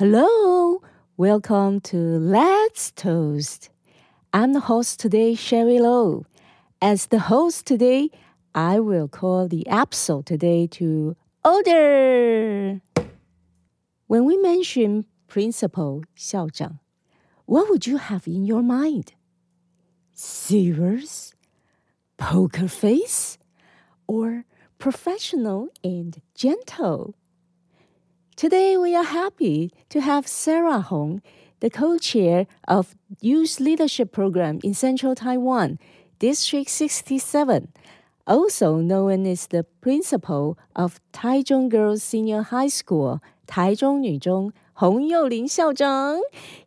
Hello, welcome to Let's Toast. I'm the host today, Sherry Lowe. As the host today, I will call the episode today to order. When we mention principal 校长, what would you have in your mind? Serious, poker face, or professional and gentle? Today we are happy to have Sarah Hong, the co-chair of Youth Leadership Program in Central Taiwan, District 67, also known as the principal of Taichung Girls Senior High School, Taichung Nuzhong, Hong Youlin 校长,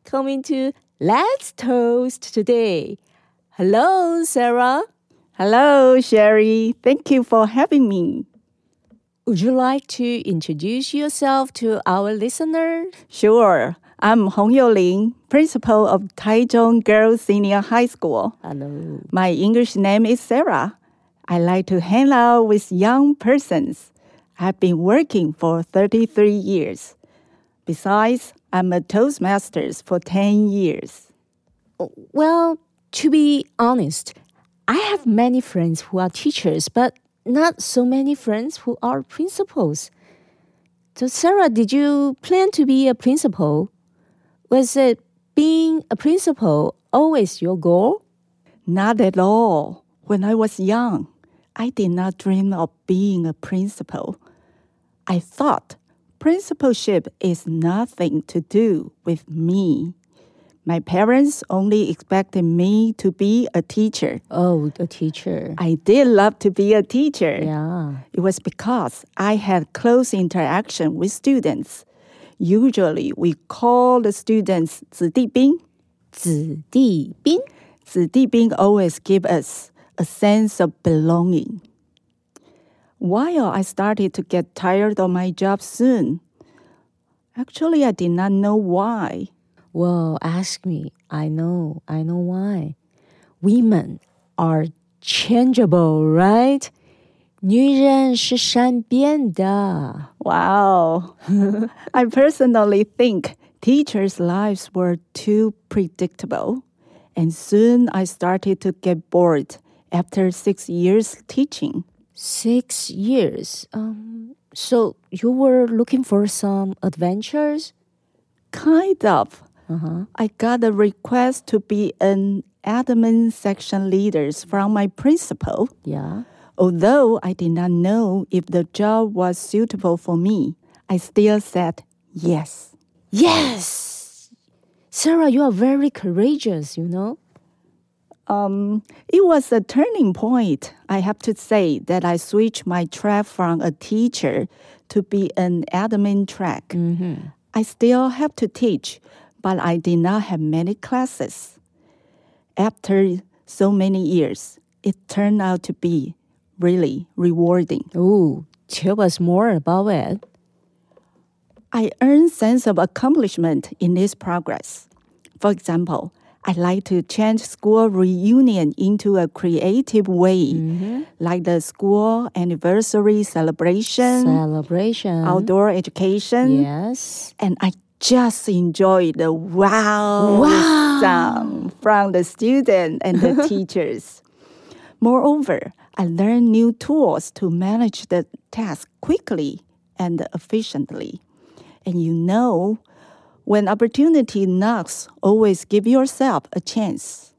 coming to Let's Toast today. Hello, Sarah. Hello, Sherry. Thank you for having me. Would you like to introduce yourself to our listener? Sure. I'm Hong Youlin, principal of Taichung Girls Senior High School. Hello. My English name is Sarah. I like to hang out with young persons. I've been working for 33 years. Besides, I'm a Toastmasters for 10 years. Well, to be honest, I have many friends who are teachers, but not so many friends who are principals. So, Sarah, did you plan to be a principal? Was it being a principal always your goal? Not at all. When I was young, I did not dream of being a principal. I thought principalship is nothing to do with me. My parents only expected me to be a teacher. Oh, a teacher. I did love to be a teacher. Yeah. It was because I had close interaction with students. Usually, we call the students 子弟兵.子弟兵.子弟兵 always give us a sense of belonging. While I started to get tired of my job soon, actually, I did not know why. Well, ask me. I know. I know why. Women are changeable, right? 女人是善变的。 Wow. I personally think teachers' lives were too predictable. And soon I started to get bored after six years teaching. Six years. Um, so you were looking for some adventures? Kind of. Uh-huh. I got a request to be an admin section leader from my principal. Yeah. Although I did not know if the job was suitable for me, I still said yes. Yes. Sarah, you are very courageous, you know? Um, it was a turning point. I have to say that I switched my track from a teacher to be an admin track. Mm-hmm. I still have to teach, but I did not have many classes. After so many years, it turned out to be really rewarding. Oh, tell us more about it. I earned sense of accomplishment in this progress. For example, I like to change school reunion into a creative way, mm-hmm. like the school anniversary celebration, Celebration. outdoor education, Yes. and I just enjoy the wow, Wow. sound from the student and the teachers. Moreover, I learned new tools to manage the task quickly and efficiently. And you know, when opportunity knocks, always give yourself a chance.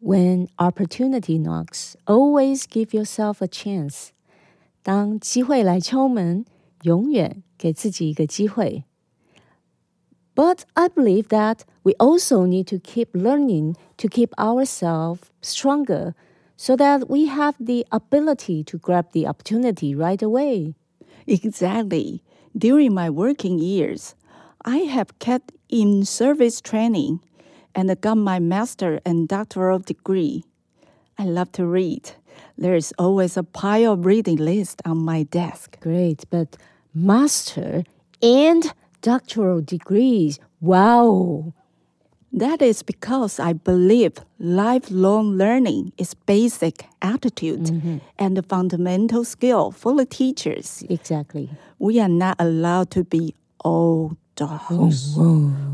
When opportunity knocks, always give yourself a chance. 当机会来敲门，永远给自己一个机会。 But I believe that we also need to keep learning to keep ourselves stronger so that we have the ability to grab the opportunity right away. Exactly. During my working years, I have kept in service training and got my master and doctoral degree. I love to read. There is always a pile of reading list on my desk. Great, but master and doctoral degrees. Wow. That is because I believe lifelong learning is basic attitude mm-hmm. and a fundamental skill for the teachers. Exactly. We are not allowed to be old dolls.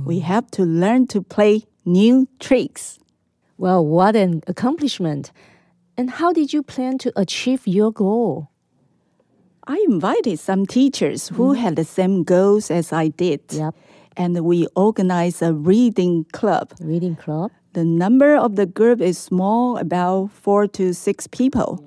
We have to learn to play new tricks. Well, what an accomplishment. And how did you plan to achieve your goal? I invited some teachers who mm-hmm. had the same goals as I did. Yep. And we organized a reading club. Reading club? The number of the group is small, about four to six people.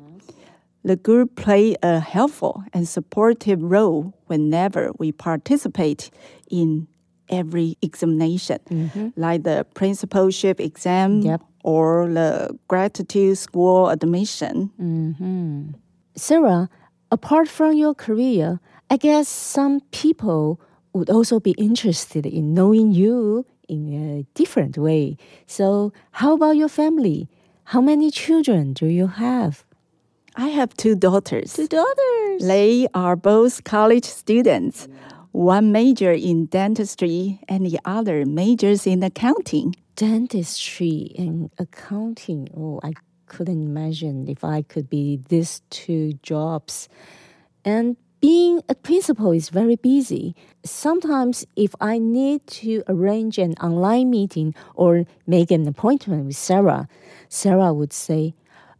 The group play a helpful and supportive role whenever we participate in every examination, mm-hmm. like the principalship exam Yep. or the gratitude school admission. Mm-hmm. Sarah, apart from your career, I guess some people would also be interested in knowing you in a different way. So, how about your family? How many children do you have? I have two daughters. Two daughters. They are both college students. One major in dentistry and the other majors in accounting. Dentistry and accounting. Oh, I couldn't imagine if I could be these two jobs. And being a principal is very busy. Sometimes, if I need to arrange an online meeting or make an appointment with Sarah, Sarah would say,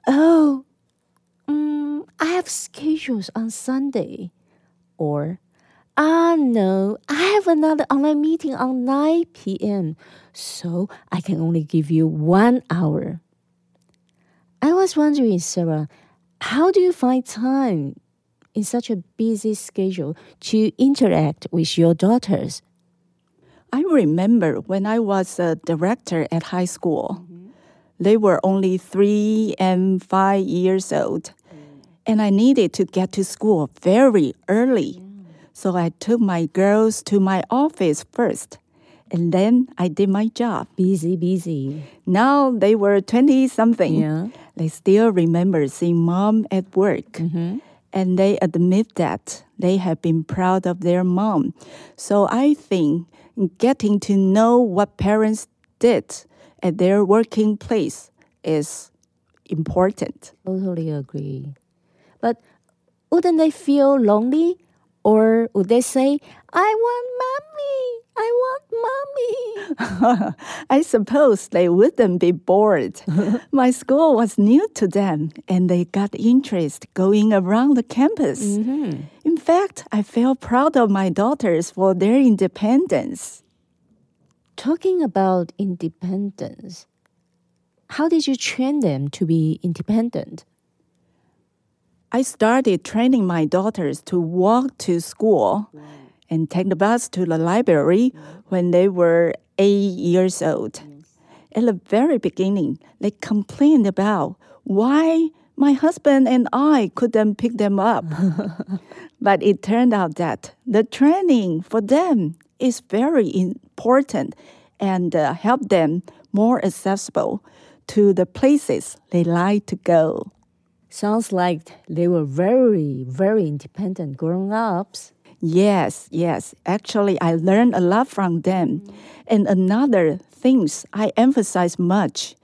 Oh, mm, I have schedules on Sunday. Or, Ah, no, I have another online meeting on 9 p.m., so I can only give you one hour. I was wondering, Sarah, how do you find time in such a busy schedule to interact with your daughters? I remember when I was a director at high school, they were only three and five years old, and I needed to get to school very early. So I took my girls to my office first, and then I did my job. Busy, busy. Now they were 20 something. Yeah. They still remember seeing mom at work. Mm-hmm. And they admit that they have been proud of their mom. So I think getting to know what parents did at their working place is important. Totally agree. But wouldn't they feel lonely? Or would they say, I want mommy, I want mommy? I suppose they wouldn't be bored. My school was new to them and they got interest going around the campus. Mm-hmm. In fact, I felt proud of my daughters for their independence. Talking about independence, how did you train them to be independent? I started training my daughters to walk to school and take the bus to the library when they were eight years old. At the very beginning, they complained about why my husband and I couldn't pick them up. but it turned out that the training for them is very important and uh, help them more accessible to the places they like to go. Sounds like they were very, very independent grown ups. Yes, yes. Actually, I learned a lot from them. Mm. And another things I emphasize much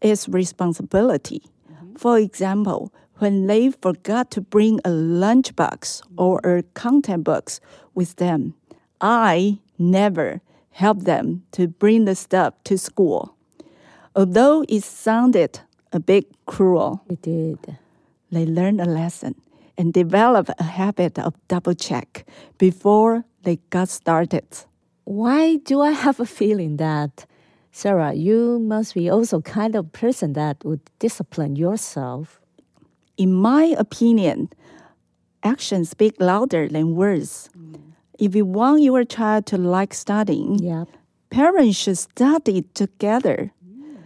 is responsibility. Mm-hmm. For example, when they forgot to bring a lunchbox or a content box with them, I never helped them to bring the stuff to school. Although it sounded a bit cruel, We did. They learned a lesson and developed a habit of double check before they got started. Why do I have a feeling that, Sarah, you must be also kind of person that would discipline yourself? In my opinion, actions speak louder than words. Mm. If you want your child to like studying, Yep. parents should study together. Mm.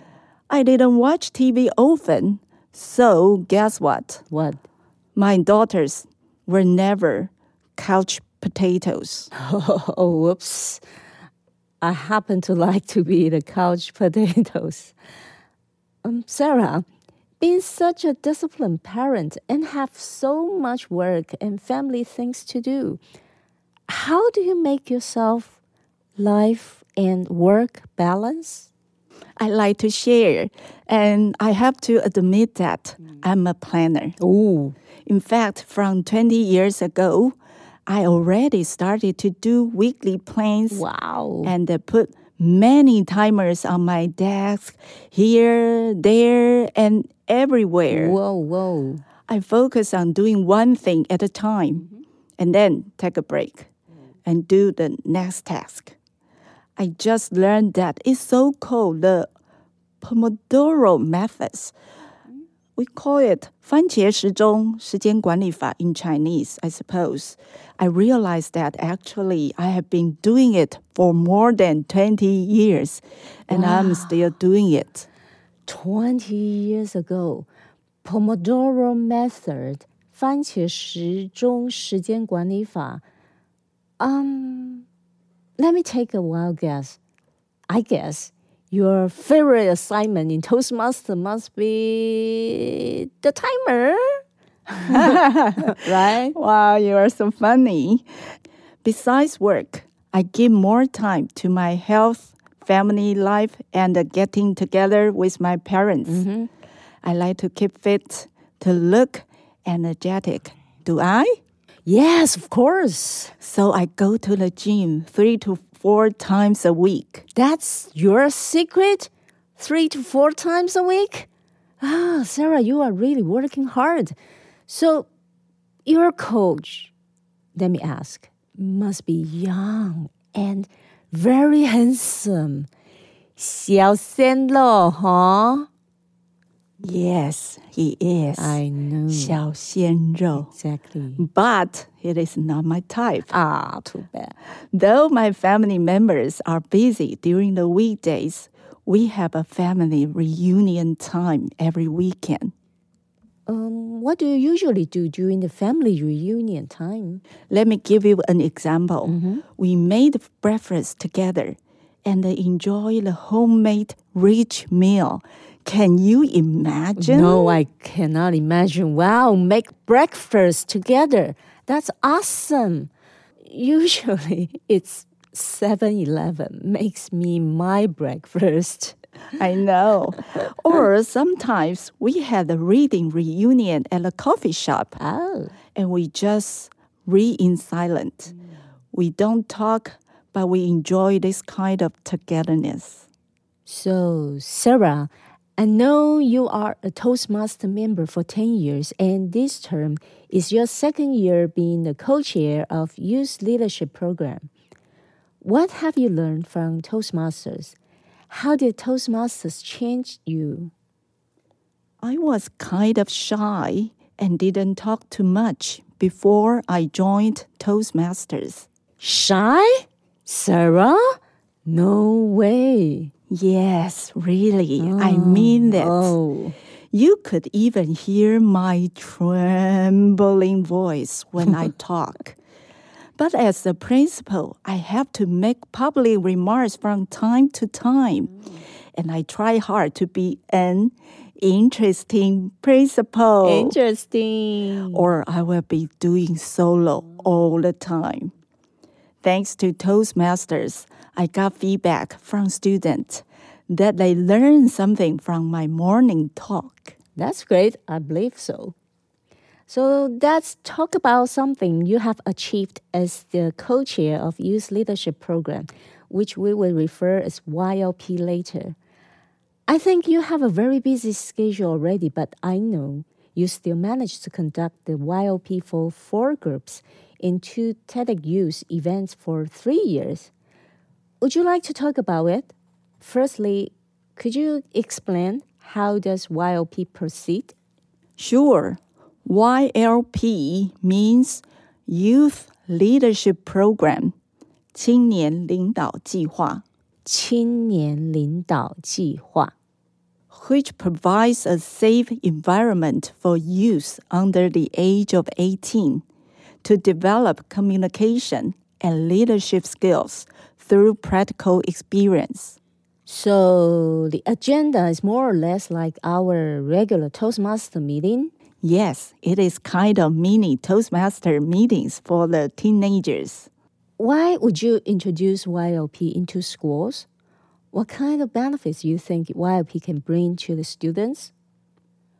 I didn't watch TV often, so guess what? What? My daughters were never couch potatoes. Oh, whoops. I happen to like to be the couch potatoes. Um, Sarah, being such a disciplined parent and have so much work and family things to do, how do you make yourself life and work balance? I like to share, and I have to admit that I'm a planner. Oh, In fact, from 20 years ago, I already started to do weekly plans Wow. and uh, put many timers on my desk here, there, and everywhere. Whoa, whoa. I focus on doing one thing at a time and then take a break and do the next task. I just learned that it's so called the Pomodoro methods. We call it 番茄时钟时间管理法 in Chinese, I suppose. I realized that actually I have been doing it for more than 20 years and I'm still doing it. 20 years ago, Pomodoro method 番茄时钟时间管理法 um let me take a wild guess I guess your favorite assignment in Toastmaster must be the timer right Wow, you are so funny. Besides work, I give more time to my health, family life, and getting together with my parents. Mm-hmm. I like to keep fit, to look energetic. Do I? yes of course So I go to the gym three to four times a week. That's your secret? Three to four times a week? Ah, Sarah, you are really working hard. So, your coach, let me ask, must be young and very handsome. 小鲜肉, huh? Yes, he is. I know. 小鲜肉. Exactly. But it is not my type. Ah, too bad. Though my family members are busy during the weekdays, we have a family reunion time every weekend. Um, what do you usually do during the family reunion time? Let me give you an example. We made breakfast together and enjoy the homemade rich meal. can you imagine? No, I cannot imagine. Wow, make breakfast together. That's awesome. Usually it's 7 Eleven makes me my breakfast. I know. or sometimes we had a reading reunion at a coffee shop Oh, and we just read in silence. We don't talk, but we enjoy this kind of togetherness. so Sarah, I know you are a Toastmaster member for 10 years, and this term is your second year being the co chair of Youth Leadership Program. What have you learned from Toastmasters? How did Toastmasters change you? I was kind of shy and didn't talk too much before I joined Toastmasters. Shy? Sarah? No way. Yes, really, I oh, mean that. Oh, You could even hear my trembling voice when I talk. But as a principal, I have to make public remarks from time to time. Mm. And I try hard to be an interesting principal. interesting. or I will be doing solo all the time. Thanks to Toastmasters, I got feedback from students that they learned something from my morning talk. That's great. I believe so. So let's talk about something you have achieved as the co-chair of Youth Leadership Program, which we will refer as YLP later. I think you have a very busy schedule already, but I know you still managed to conduct the YLP for four groups in two TEDx Youth events for three years. Would you like to talk about it? Firstly, could you explain how does YLP proceed? Sure, YLP means Youth Leadership Program, 青年领导计划。青年领导计划 which provides a safe environment for youth under the age of 18 to develop communication and leadership skills through practical experience. So the agenda is more or less like our regular Toastmaster meeting. Yes, it is kind of mini Toastmaster meetings for the teenagers. Why would you introduce YLP into schools? What kind of benefits you think YLP can bring to the students?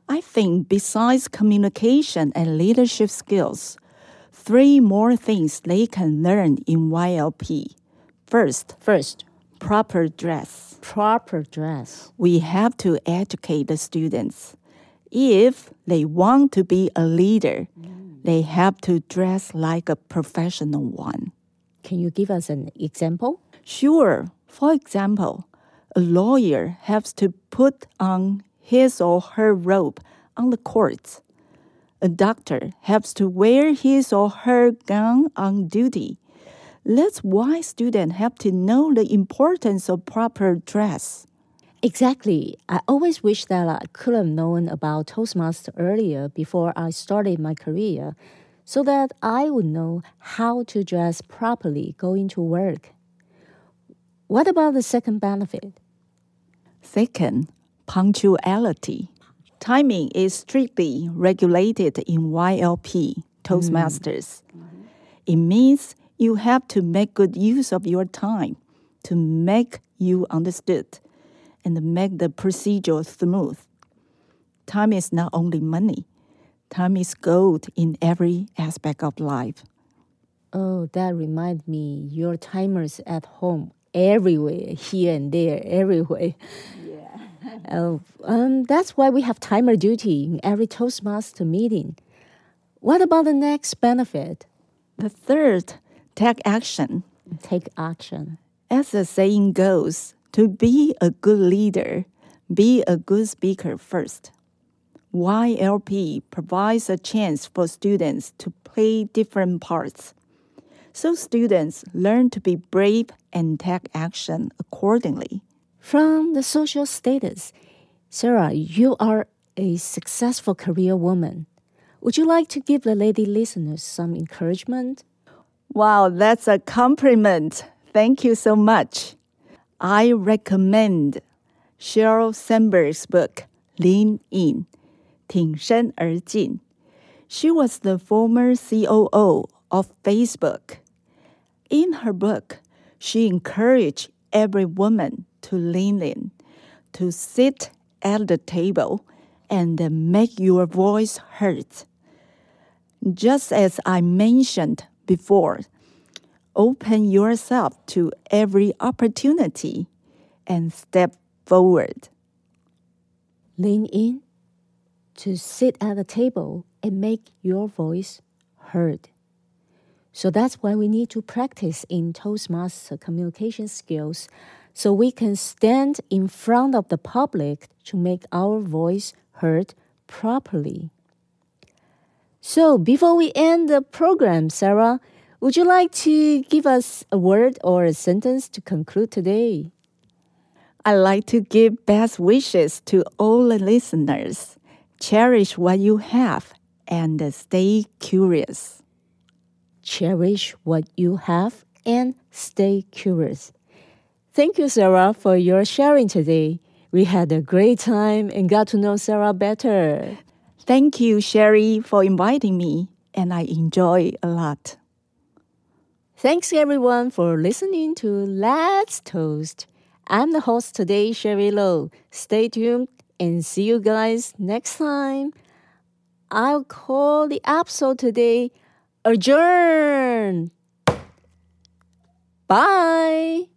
I think besides communication and leadership skills, three more things they can learn in YLP. First, First, proper dress. proper dress. We have to educate the students. If they want to be a leader, they have to dress like a professional one. Can you give us an example? Sure, for example, a lawyer has to put on his or her robe on the court. A doctor has to wear his or her gown on duty. That's why students have to know the importance of proper dress. Exactly. I always wish that I could have known about Toastmaster earlier before I started my career so that I would know how to dress properly going to work. What about the second benefit? Second, punctuality. Timing is strictly regulated in YLP, Toastmasters. Mm. It means you have to make good use of your time to make you understood and make the procedure smooth. Time is not only money, time is gold in every aspect of life. Oh, that reminds me, your timers at home, everywhere, here and there, everywhere. Oh, um, that's why we have timer duty in every Toastmaster meeting. What about the next benefit? The third, take action. Take action. As the saying goes, to be a good leader, be a good speaker first. YLP provides a chance for students to play different parts. So students learn to be brave and take action accordingly. From the social status, Sarah, you are a successful career woman. Would you like to give the lady listeners some encouragement? Wow, that's a compliment. Thank you so much. I recommend Sheryl Sandberg's book, Lean In, 挺身而进. She was the former COO of Facebook. In her book, she encouraged every woman to lean in, to sit at the table and make your voice heard. Just as I mentioned before, open yourself to every opportunity and step forward. Lean in to sit at the table and make your voice heard. So that's why we need to practice in Toastmaster communication skills so we can stand in front of the public to make our voice heard properly. So before we end the program, Sarah, would you like to give us a word or a sentence to conclude today? I'd like to give best wishes to all the listeners. Cherish what you have and stay curious. Cherish what you have and stay curious. Thank you, Sarah, for your sharing today. We had a great time and got to know Sarah better. Thank you, Sherry, for inviting me, and I enjoy a lot. Thanks, everyone, for listening to Let's Toast. I'm the host today, Sherry Low. Stay tuned and see you guys next time. I'll call the episode today Adjourn. Bye.